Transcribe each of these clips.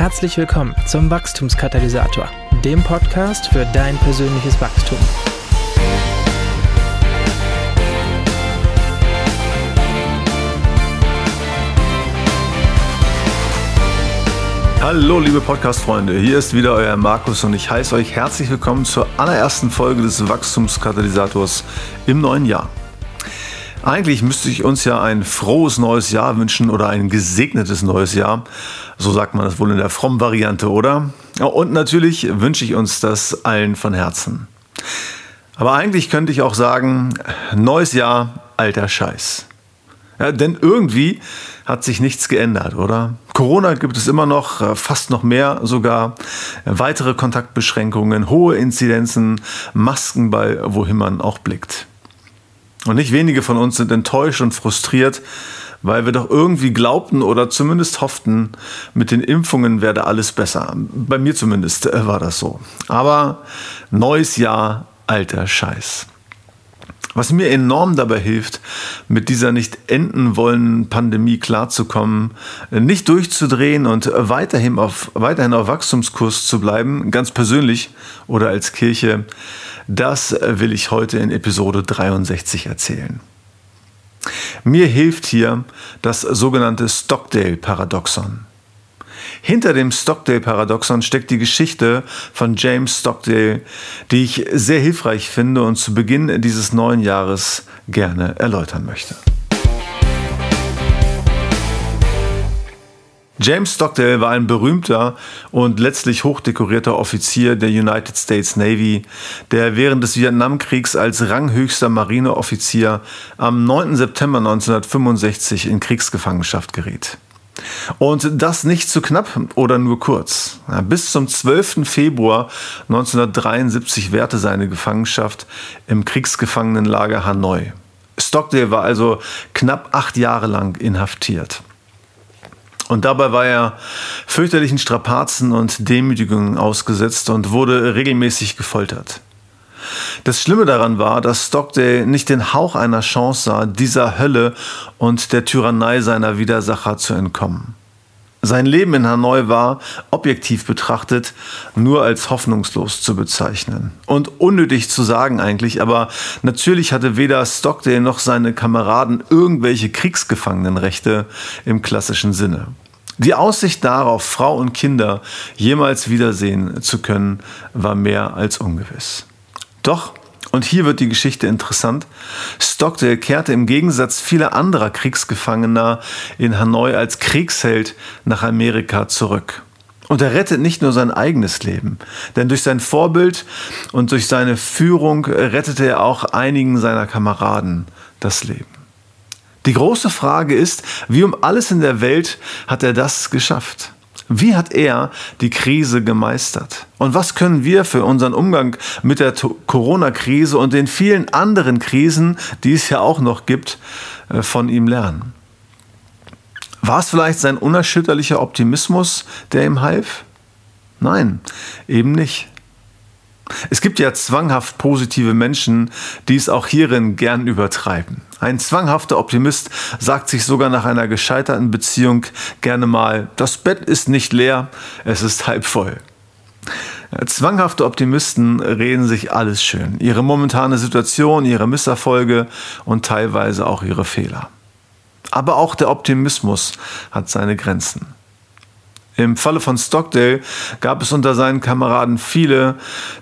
Herzlich willkommen zum Wachstumskatalysator, dem Podcast für dein persönliches Wachstum. Hallo liebe Podcast-Freunde, hier ist wieder euer Markus und ich heiße euch herzlich willkommen zur allerersten Folge des Wachstumskatalysators im neuen Jahr. Eigentlich müsste ich uns ja ein frohes neues Jahr wünschen oder ein gesegnetes neues Jahr. So sagt man das wohl in der frommen Variante, oder? Und natürlich wünsche ich uns das allen von Herzen. Aber eigentlich könnte ich auch sagen, neues Jahr, alter Scheiß. Ja, denn irgendwie hat sich nichts geändert, oder? Corona gibt es immer noch, äh, fast noch mehr sogar. Weitere Kontaktbeschränkungen, hohe Inzidenzen, Masken bei wohin man auch blickt. Und nicht wenige von uns sind enttäuscht und frustriert, weil wir doch irgendwie glaubten oder zumindest hofften, mit den Impfungen werde alles besser. Bei mir zumindest äh, war das so. Aber neues Jahr, alter Scheiß. Was mir enorm dabei hilft, mit dieser nicht enden wollenden Pandemie klarzukommen, nicht durchzudrehen und weiterhin auf, weiterhin auf Wachstumskurs zu bleiben, ganz persönlich oder als Kirche, das will ich heute in Episode 63 erzählen. Mir hilft hier das sogenannte Stockdale-Paradoxon. Hinter dem Stockdale-Paradoxon steckt die Geschichte von James Stockdale, die ich sehr hilfreich finde und zu Beginn dieses neuen Jahres gerne erläutern möchte. James Stockdale war ein berühmter und letztlich hochdekorierter Offizier der United States Navy, der während des Vietnamkriegs als ranghöchster Marineoffizier am 9. September 1965 in Kriegsgefangenschaft geriet. Und das nicht zu knapp oder nur kurz. Bis zum 12. Februar 1973 währte seine Gefangenschaft im Kriegsgefangenenlager Hanoi. Stockdale war also knapp acht Jahre lang inhaftiert. Und dabei war er fürchterlichen Strapazen und Demütigungen ausgesetzt und wurde regelmäßig gefoltert. Das Schlimme daran war, dass Stockdale nicht den Hauch einer Chance sah, dieser Hölle und der Tyrannei seiner Widersacher zu entkommen. Sein Leben in Hanoi war, objektiv betrachtet, nur als hoffnungslos zu bezeichnen. Und unnötig zu sagen eigentlich, aber natürlich hatte weder Stockdale noch seine Kameraden irgendwelche Kriegsgefangenenrechte im klassischen Sinne. Die Aussicht darauf, Frau und Kinder jemals wiedersehen zu können, war mehr als ungewiss. Doch, und hier wird die Geschichte interessant, Stockdale kehrte im Gegensatz vieler anderer Kriegsgefangener in Hanoi als Kriegsheld nach Amerika zurück. Und er rettet nicht nur sein eigenes Leben, denn durch sein Vorbild und durch seine Führung rettete er auch einigen seiner Kameraden das Leben. Die große Frage ist, wie um alles in der Welt hat er das geschafft? Wie hat er die Krise gemeistert? Und was können wir für unseren Umgang mit der Corona-Krise und den vielen anderen Krisen, die es ja auch noch gibt, äh, von ihm lernen? War es vielleicht sein unerschütterlicher Optimismus, der ihm half? Nein, eben nicht. Es gibt ja zwanghaft positive Menschen, die es auch hierin gern übertreiben. Ein zwanghafter Optimist sagt sich sogar nach einer gescheiterten Beziehung gerne mal, das Bett ist nicht leer, es ist halb voll. Zwanghafte Optimisten reden sich alles schön. Ihre momentane Situation, ihre Misserfolge und teilweise auch ihre Fehler. Aber auch der Optimismus hat seine Grenzen. Im Falle von Stockdale gab es unter seinen Kameraden viele,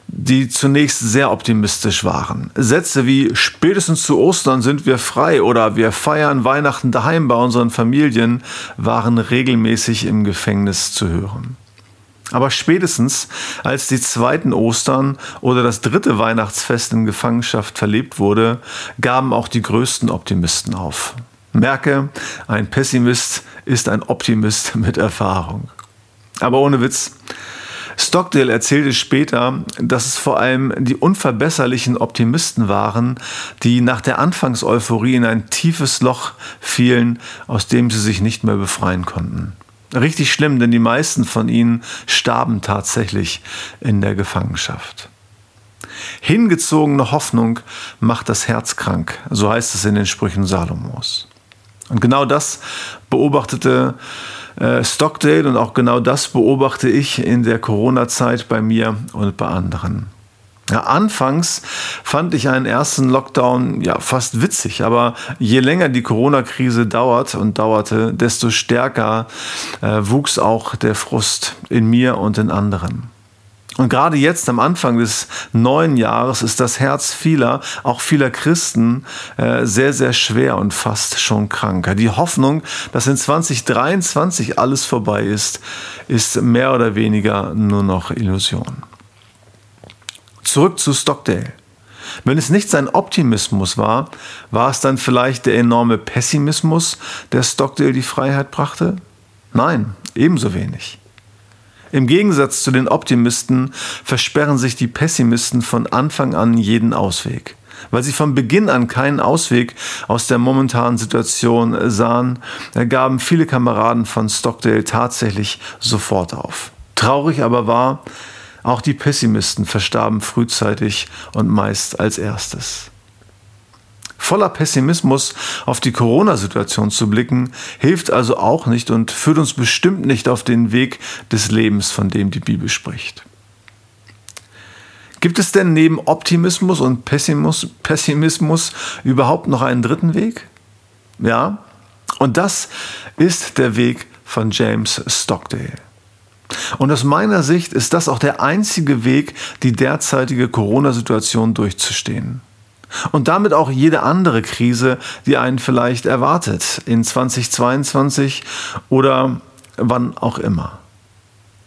die zunächst sehr optimistisch waren. Sätze wie spätestens zu Ostern sind wir frei oder wir feiern Weihnachten daheim bei unseren Familien waren regelmäßig im Gefängnis zu hören. Aber spätestens als die zweiten Ostern oder das dritte Weihnachtsfest in Gefangenschaft verlebt wurde, gaben auch die größten Optimisten auf. Merke, ein Pessimist ist ein Optimist mit Erfahrung. Aber ohne Witz. Stockdale erzählte später, dass es vor allem die unverbesserlichen Optimisten waren, die nach der Anfangseuphorie in ein tiefes Loch fielen, aus dem sie sich nicht mehr befreien konnten. Richtig schlimm, denn die meisten von ihnen starben tatsächlich in der Gefangenschaft. Hingezogene Hoffnung macht das Herz krank, so heißt es in den Sprüchen Salomos. Und genau das beobachtete äh, Stockdale und auch genau das beobachte ich in der Corona-Zeit bei mir und bei anderen. Ja, anfangs fand ich einen ersten Lockdown ja fast witzig, aber je länger die Corona-Krise dauert und dauerte, desto stärker äh, wuchs auch der Frust in mir und in anderen. Und gerade jetzt am Anfang des neuen Jahres ist das Herz vieler, auch vieler Christen, äh, sehr, sehr schwer und fast schon krank. Die Hoffnung, dass in 2023 alles vorbei ist, ist mehr oder weniger nur noch Illusion. Zurück zu Stockdale. Wenn es nicht sein Optimismus war, war es dann vielleicht der enorme Pessimismus, der Stockdale die Freiheit brachte? Nein, ebenso wenig. Im Gegensatz zu den Optimisten versperren sich die Pessimisten von Anfang an jeden Ausweg. Weil sie von Beginn an keinen Ausweg aus der momentanen Situation sahen, gaben viele Kameraden von Stockdale tatsächlich sofort auf. Traurig aber war, auch die Pessimisten verstarben frühzeitig und meist als erstes. Voller Pessimismus auf die Corona-Situation zu blicken, hilft also auch nicht und führt uns bestimmt nicht auf den Weg des Lebens, von dem die Bibel spricht. Gibt es denn neben Optimismus und Pessimismus, Pessimismus überhaupt noch einen dritten Weg? Ja, und das ist der Weg von James Stockdale. Und aus meiner Sicht ist das auch der einzige Weg, die derzeitige Corona-Situation durchzustehen. Und damit auch jede andere Krise, die einen vielleicht erwartet in 2022 oder wann auch immer.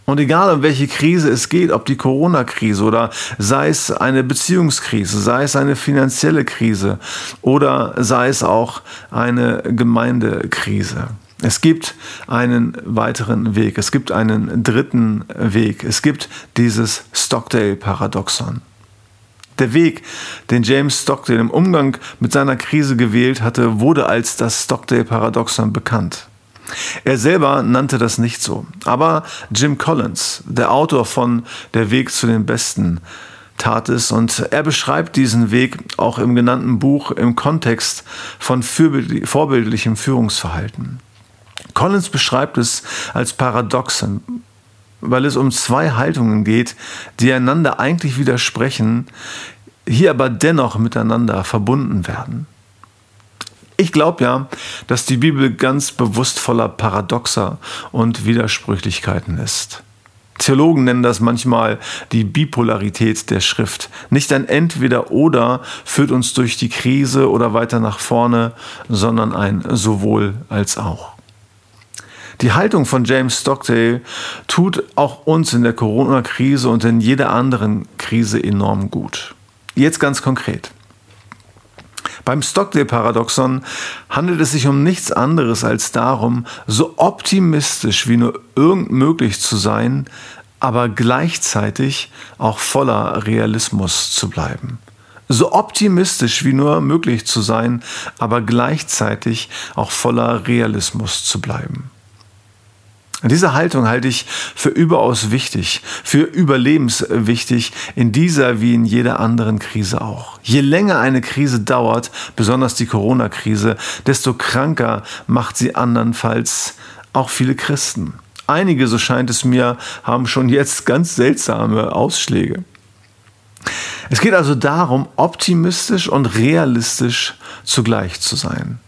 Und egal um welche Krise es geht, ob die Corona-Krise oder sei es eine Beziehungskrise, sei es eine finanzielle Krise oder sei es auch eine Gemeindekrise. Es gibt einen weiteren Weg, es gibt einen dritten Weg, es gibt dieses Stockdale-Paradoxon. Der Weg, den James Stockdale im Umgang mit seiner Krise gewählt hatte, wurde als das Stockdale-Paradoxon bekannt. Er selber nannte das nicht so. Aber Jim Collins, der Autor von Der Weg zu den Besten, tat es und er beschreibt diesen Weg auch im genannten Buch im Kontext von vorbildlichem Führungsverhalten. Collins beschreibt es als Paradoxon, weil es um zwei Haltungen geht, die einander eigentlich widersprechen, hier aber dennoch miteinander verbunden werden. Ich glaube ja, dass die Bibel ganz bewusst voller Paradoxer und Widersprüchlichkeiten ist. Theologen nennen das manchmal die Bipolarität der Schrift. Nicht ein Entweder-Oder führt uns durch die Krise oder weiter nach vorne, sondern ein sowohl als auch. Die Haltung von James Stockdale tut auch uns in der Corona-Krise und in jeder anderen Krise enorm gut. Jetzt ganz konkret. Beim Stockdale-Paradoxon handelt es sich um nichts anderes als darum, so optimistisch wie nur irgend möglich zu sein, aber gleichzeitig auch voller Realismus zu bleiben. So optimistisch wie nur möglich zu sein, aber gleichzeitig auch voller Realismus zu bleiben. Diese Haltung halte ich für überaus wichtig, für überlebenswichtig, in dieser wie in jeder anderen Krise auch. Je länger eine Krise dauert, besonders die Corona-Krise, desto kranker macht sie andernfalls auch viele Christen. Einige, so scheint es mir, haben schon jetzt ganz seltsame Ausschläge. Es geht also darum, optimistisch und realistisch zugleich zu sein.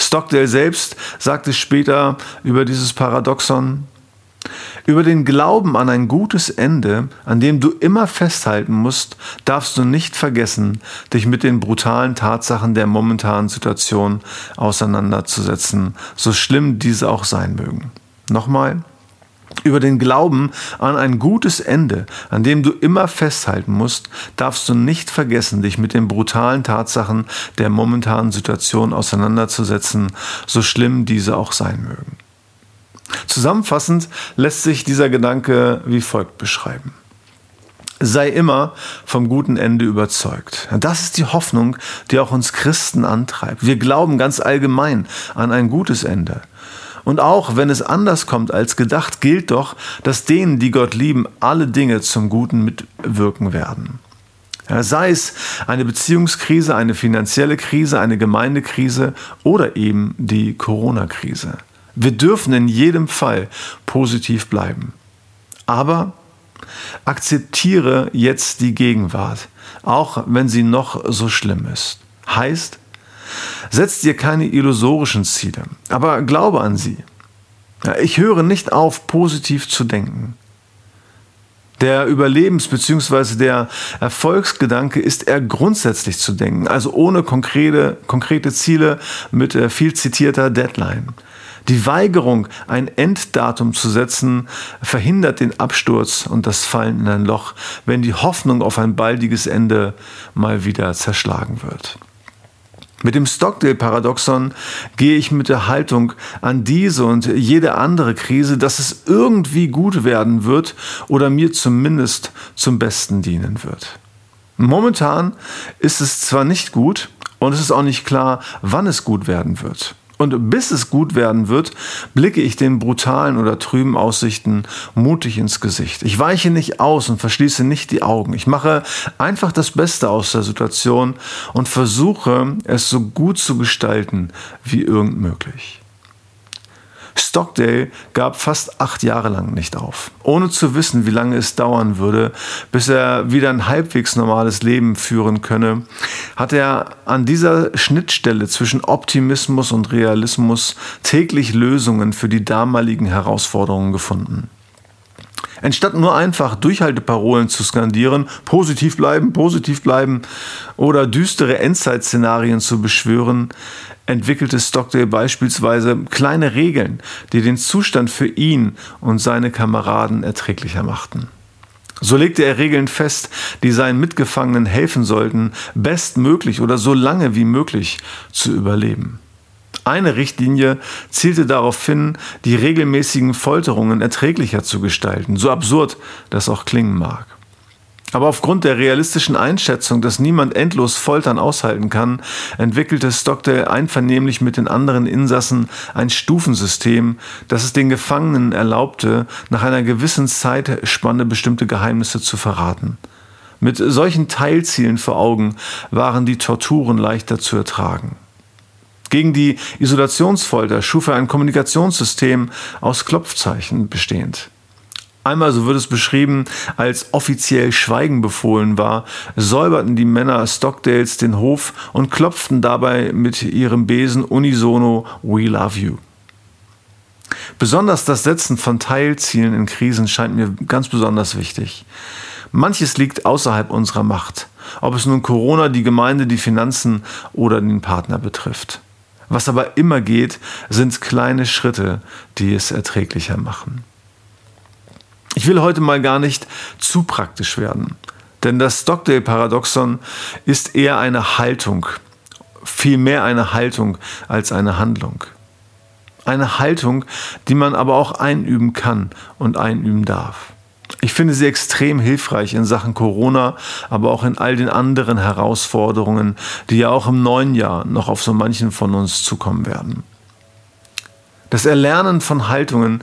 Stockdale selbst sagte später über dieses Paradoxon, über den Glauben an ein gutes Ende, an dem du immer festhalten musst, darfst du nicht vergessen, dich mit den brutalen Tatsachen der momentanen Situation auseinanderzusetzen, so schlimm diese auch sein mögen. Nochmal, über den Glauben an ein gutes Ende, an dem du immer festhalten musst, darfst du nicht vergessen, dich mit den brutalen Tatsachen der momentanen Situation auseinanderzusetzen, so schlimm diese auch sein mögen. Zusammenfassend lässt sich dieser Gedanke wie folgt beschreiben. Sei immer vom guten Ende überzeugt. Das ist die Hoffnung, die auch uns Christen antreibt. Wir glauben ganz allgemein an ein gutes Ende. Und auch wenn es anders kommt als gedacht, gilt doch, dass denen, die Gott lieben, alle Dinge zum Guten mitwirken werden. Sei es eine Beziehungskrise, eine finanzielle Krise, eine Gemeindekrise oder eben die Corona-Krise. Wir dürfen in jedem Fall positiv bleiben. Aber akzeptiere jetzt die Gegenwart, auch wenn sie noch so schlimm ist. Heißt, setz dir keine illusorischen Ziele, aber glaube an sie. Ich höre nicht auf, positiv zu denken. Der Überlebens- bzw. der Erfolgsgedanke ist eher grundsätzlich zu denken, also ohne konkrete, konkrete Ziele mit äh, viel zitierter Deadline. Die Weigerung, ein Enddatum zu setzen, verhindert den Absturz und das Fallen in ein Loch, wenn die Hoffnung auf ein baldiges Ende mal wieder zerschlagen wird. Mit dem Stockdale-Paradoxon gehe ich mit der Haltung an diese und jede andere Krise, dass es irgendwie gut werden wird oder mir zumindest zum Besten dienen wird. Momentan ist es zwar nicht gut und es ist auch nicht klar, wann es gut werden wird. Und bis es gut werden wird, blicke ich den brutalen oder trüben Aussichten mutig ins Gesicht. Ich weiche nicht aus und verschließe nicht die Augen. Ich mache einfach das Beste aus der Situation und versuche, es so gut zu gestalten wie irgend möglich. Stockdale gab fast acht Jahre lang nicht auf, ohne zu wissen, wie lange es dauern würde, bis er wieder ein halbwegs normales Leben führen könne, hat er an dieser Schnittstelle zwischen Optimismus und Realismus täglich Lösungen für die damaligen Herausforderungen gefunden. Anstatt nur einfach Durchhalteparolen zu skandieren, positiv bleiben, positiv bleiben oder düstere Endzeitszenarien zu beschwören, entwickelte Stockdale beispielsweise kleine Regeln, die den Zustand für ihn und seine Kameraden erträglicher machten. So legte er Regeln fest, die seinen Mitgefangenen helfen sollten, bestmöglich oder so lange wie möglich zu überleben. Eine Richtlinie zielte darauf hin, die regelmäßigen Folterungen erträglicher zu gestalten, so absurd das auch klingen mag. Aber aufgrund der realistischen Einschätzung, dass niemand endlos Foltern aushalten kann, entwickelte Stockdale einvernehmlich mit den anderen Insassen ein Stufensystem, das es den Gefangenen erlaubte, nach einer gewissen Zeitspanne bestimmte Geheimnisse zu verraten. Mit solchen Teilzielen vor Augen waren die Torturen leichter zu ertragen. Gegen die Isolationsfolter schuf er ein Kommunikationssystem aus Klopfzeichen bestehend. Einmal, so wird es beschrieben, als offiziell Schweigen befohlen war, säuberten die Männer Stockdales den Hof und klopften dabei mit ihrem Besen unisono We love you. Besonders das Setzen von Teilzielen in Krisen scheint mir ganz besonders wichtig. Manches liegt außerhalb unserer Macht, ob es nun Corona, die Gemeinde, die Finanzen oder den Partner betrifft. Was aber immer geht, sind kleine Schritte, die es erträglicher machen. Ich will heute mal gar nicht zu praktisch werden, denn das Stockdale-Paradoxon ist eher eine Haltung, vielmehr eine Haltung als eine Handlung. Eine Haltung, die man aber auch einüben kann und einüben darf. Ich finde sie extrem hilfreich in Sachen Corona, aber auch in all den anderen Herausforderungen, die ja auch im neuen Jahr noch auf so manchen von uns zukommen werden. Das Erlernen von Haltungen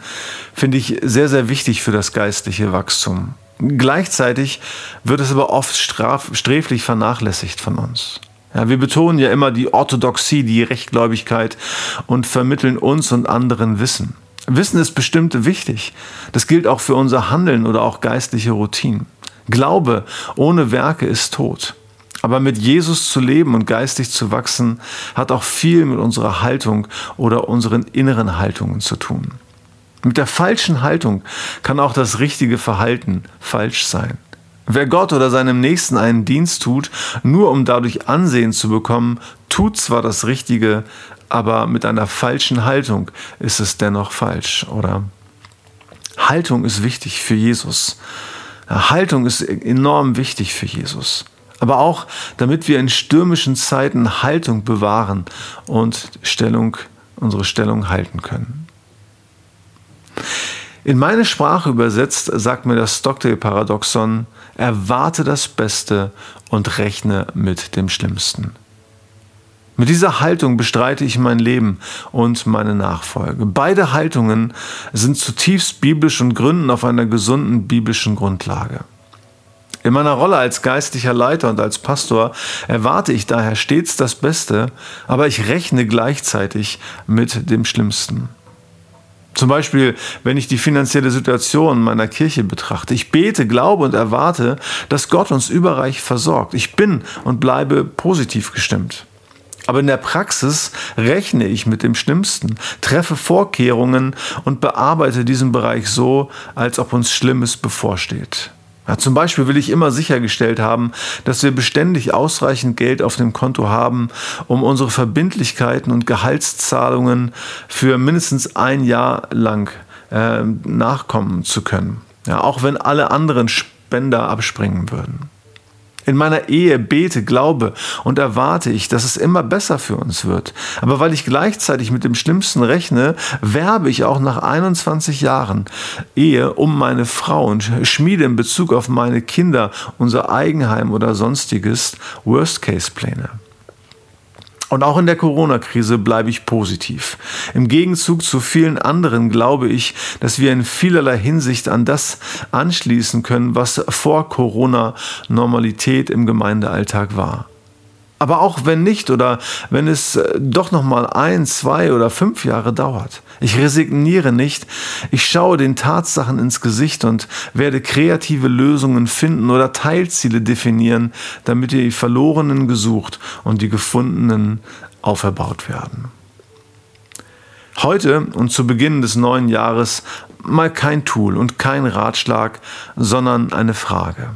finde ich sehr, sehr wichtig für das geistliche Wachstum. Gleichzeitig wird es aber oft straf, sträflich vernachlässigt von uns. Ja, wir betonen ja immer die Orthodoxie, die Rechtgläubigkeit und vermitteln uns und anderen Wissen. Wissen ist bestimmt wichtig. Das gilt auch für unser Handeln oder auch geistliche Routinen. Glaube ohne Werke ist tot. Aber mit Jesus zu leben und geistig zu wachsen, hat auch viel mit unserer Haltung oder unseren inneren Haltungen zu tun. Mit der falschen Haltung kann auch das richtige Verhalten falsch sein. Wer Gott oder seinem Nächsten einen Dienst tut, nur um dadurch Ansehen zu bekommen, tut zwar das Richtige, aber mit einer falschen Haltung ist es dennoch falsch, oder? Haltung ist wichtig für Jesus. Haltung ist enorm wichtig für Jesus. Aber auch, damit wir in stürmischen Zeiten Haltung bewahren und Stellung, unsere Stellung halten können. In meine Sprache übersetzt sagt mir das Stockdale-Paradoxon, erwarte das Beste und rechne mit dem Schlimmsten. Mit dieser Haltung bestreite ich mein Leben und meine Nachfolge. Beide Haltungen sind zutiefst biblisch und gründen auf einer gesunden biblischen Grundlage. In meiner Rolle als geistlicher Leiter und als Pastor erwarte ich daher stets das Beste, aber ich rechne gleichzeitig mit dem Schlimmsten. Zum Beispiel, wenn ich die finanzielle Situation meiner Kirche betrachte. Ich bete, glaube und erwarte, dass Gott uns überreich versorgt. Ich bin und bleibe positiv gestimmt. Aber in der Praxis rechne ich mit dem Schlimmsten, treffe Vorkehrungen und bearbeite diesen Bereich so, als ob uns Schlimmes bevorsteht. Ja, zum Beispiel will ich immer sichergestellt haben, dass wir beständig ausreichend Geld auf dem Konto haben, um unsere Verbindlichkeiten und Gehaltszahlungen für mindestens ein Jahr lang äh, nachkommen zu können. Ja, auch wenn alle anderen Spender abspringen würden. In meiner Ehe bete, glaube und erwarte ich, dass es immer besser für uns wird. Aber weil ich gleichzeitig mit dem Schlimmsten rechne, werbe ich auch nach 21 Jahren Ehe um meine Frau und schmiede in Bezug auf meine Kinder, unser Eigenheim oder sonstiges Worst-Case-Pläne. Und auch in der Corona-Krise bleibe ich positiv. Im Gegenzug zu vielen anderen glaube ich, dass wir in vielerlei Hinsicht an das anschließen können, was vor Corona Normalität im Gemeindealltag war. Aber auch wenn nicht oder wenn es äh, doch noch mal ein, zwei oder fünf Jahre dauert. Ich resigniere nicht. Ich schaue den Tatsachen ins Gesicht und werde kreative Lösungen finden oder Teilziele definieren, damit die Verlorenen gesucht und die Gefundenen auferbaut werden. Heute und zu Beginn des neuen Jahres mal kein Tool und kein Ratschlag, sondern eine Frage.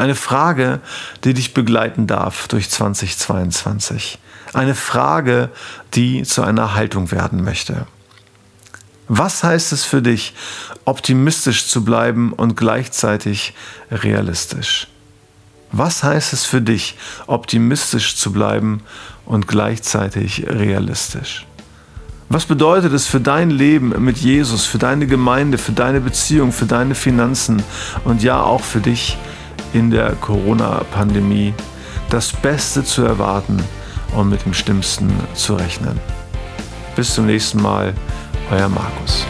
Eine Frage, die dich begleiten darf durch 2022. Eine Frage, die zu einer Haltung werden möchte. Was heißt es für dich, optimistisch zu bleiben und gleichzeitig realistisch? Was heißt es für dich, optimistisch zu bleiben und gleichzeitig realistisch? Was bedeutet es für dein Leben mit Jesus, für deine Gemeinde, für deine Beziehung, für deine Finanzen und ja auch für dich in der Corona-Pandemie das Beste zu erwarten und mit dem Schlimmsten zu rechnen. Bis zum nächsten Mal, euer Markus.